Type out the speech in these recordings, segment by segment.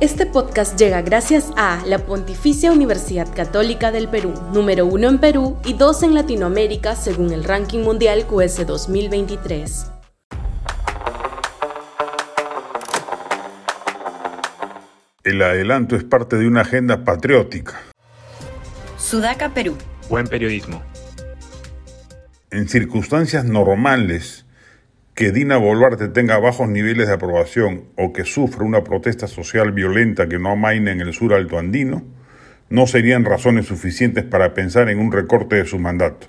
Este podcast llega gracias a la Pontificia Universidad Católica del Perú, número uno en Perú y dos en Latinoamérica según el ranking mundial QS 2023. El adelanto es parte de una agenda patriótica. Sudaca, Perú. Buen periodismo. En circunstancias normales, que Dina Boluarte tenga bajos niveles de aprobación o que sufra una protesta social violenta que no amaine en el sur alto andino, no serían razones suficientes para pensar en un recorte de su mandato.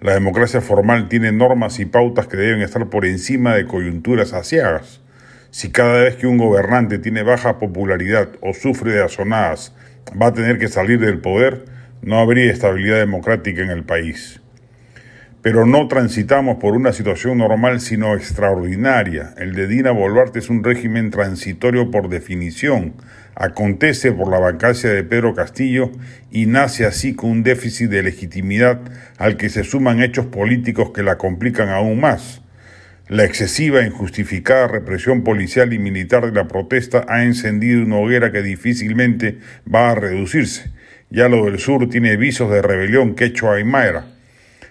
La democracia formal tiene normas y pautas que deben estar por encima de coyunturas asiagas. Si cada vez que un gobernante tiene baja popularidad o sufre de azonadas va a tener que salir del poder, no habría estabilidad democrática en el país. Pero no transitamos por una situación normal, sino extraordinaria. El de Dina Boluarte es un régimen transitorio por definición. Acontece por la vacancia de Pedro Castillo y nace así con un déficit de legitimidad al que se suman hechos políticos que la complican aún más. La excesiva e injustificada represión policial y militar de la protesta ha encendido una hoguera que difícilmente va a reducirse. Ya lo del sur tiene visos de rebelión quechua aymara.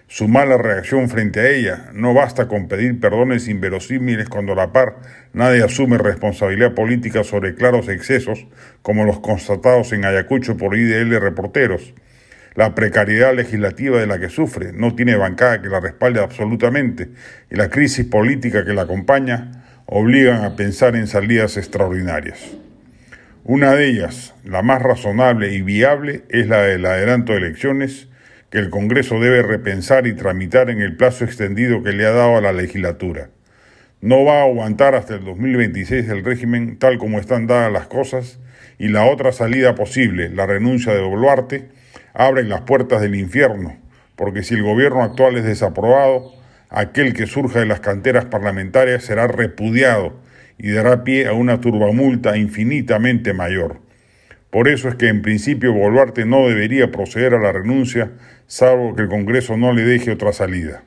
Su mala reacción frente a ella no basta con pedir perdones inverosímiles cuando a la par nadie asume responsabilidad política sobre claros excesos como los constatados en Ayacucho por IDL reporteros. La precariedad legislativa de la que sufre no tiene bancada que la respalde absolutamente y la crisis política que la acompaña obligan a pensar en salidas extraordinarias. Una de ellas, la más razonable y viable, es la del adelanto de elecciones que el Congreso debe repensar y tramitar en el plazo extendido que le ha dado a la legislatura. No va a aguantar hasta el 2026 el régimen tal como están dadas las cosas y la otra salida posible, la renuncia de Boluarte, abren las puertas del infierno, porque si el gobierno actual es desaprobado, aquel que surja de las canteras parlamentarias será repudiado y dará pie a una turbamulta infinitamente mayor. Por eso es que en principio Boluarte no debería proceder a la renuncia, salvo que el Congreso no le deje otra salida.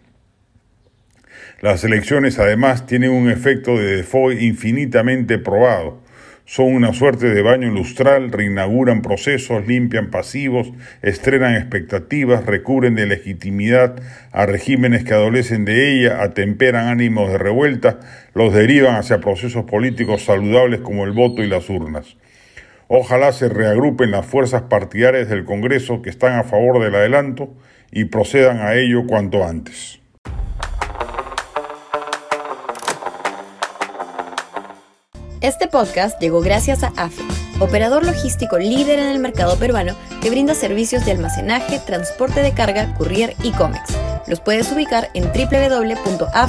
Las elecciones además tienen un efecto de default infinitamente probado son una suerte de baño lustral, reinauguran procesos, limpian pasivos, estrenan expectativas, recubren de legitimidad a regímenes que adolecen de ella, atemperan ánimos de revuelta, los derivan hacia procesos políticos saludables como el voto y las urnas. Ojalá se reagrupen las fuerzas partidarias del Congreso que están a favor del adelanto y procedan a ello cuanto antes. Este podcast llegó gracias a AFE, operador logístico líder en el mercado peruano que brinda servicios de almacenaje, transporte de carga, courier y cómics. Los puedes ubicar en www.afe.pe.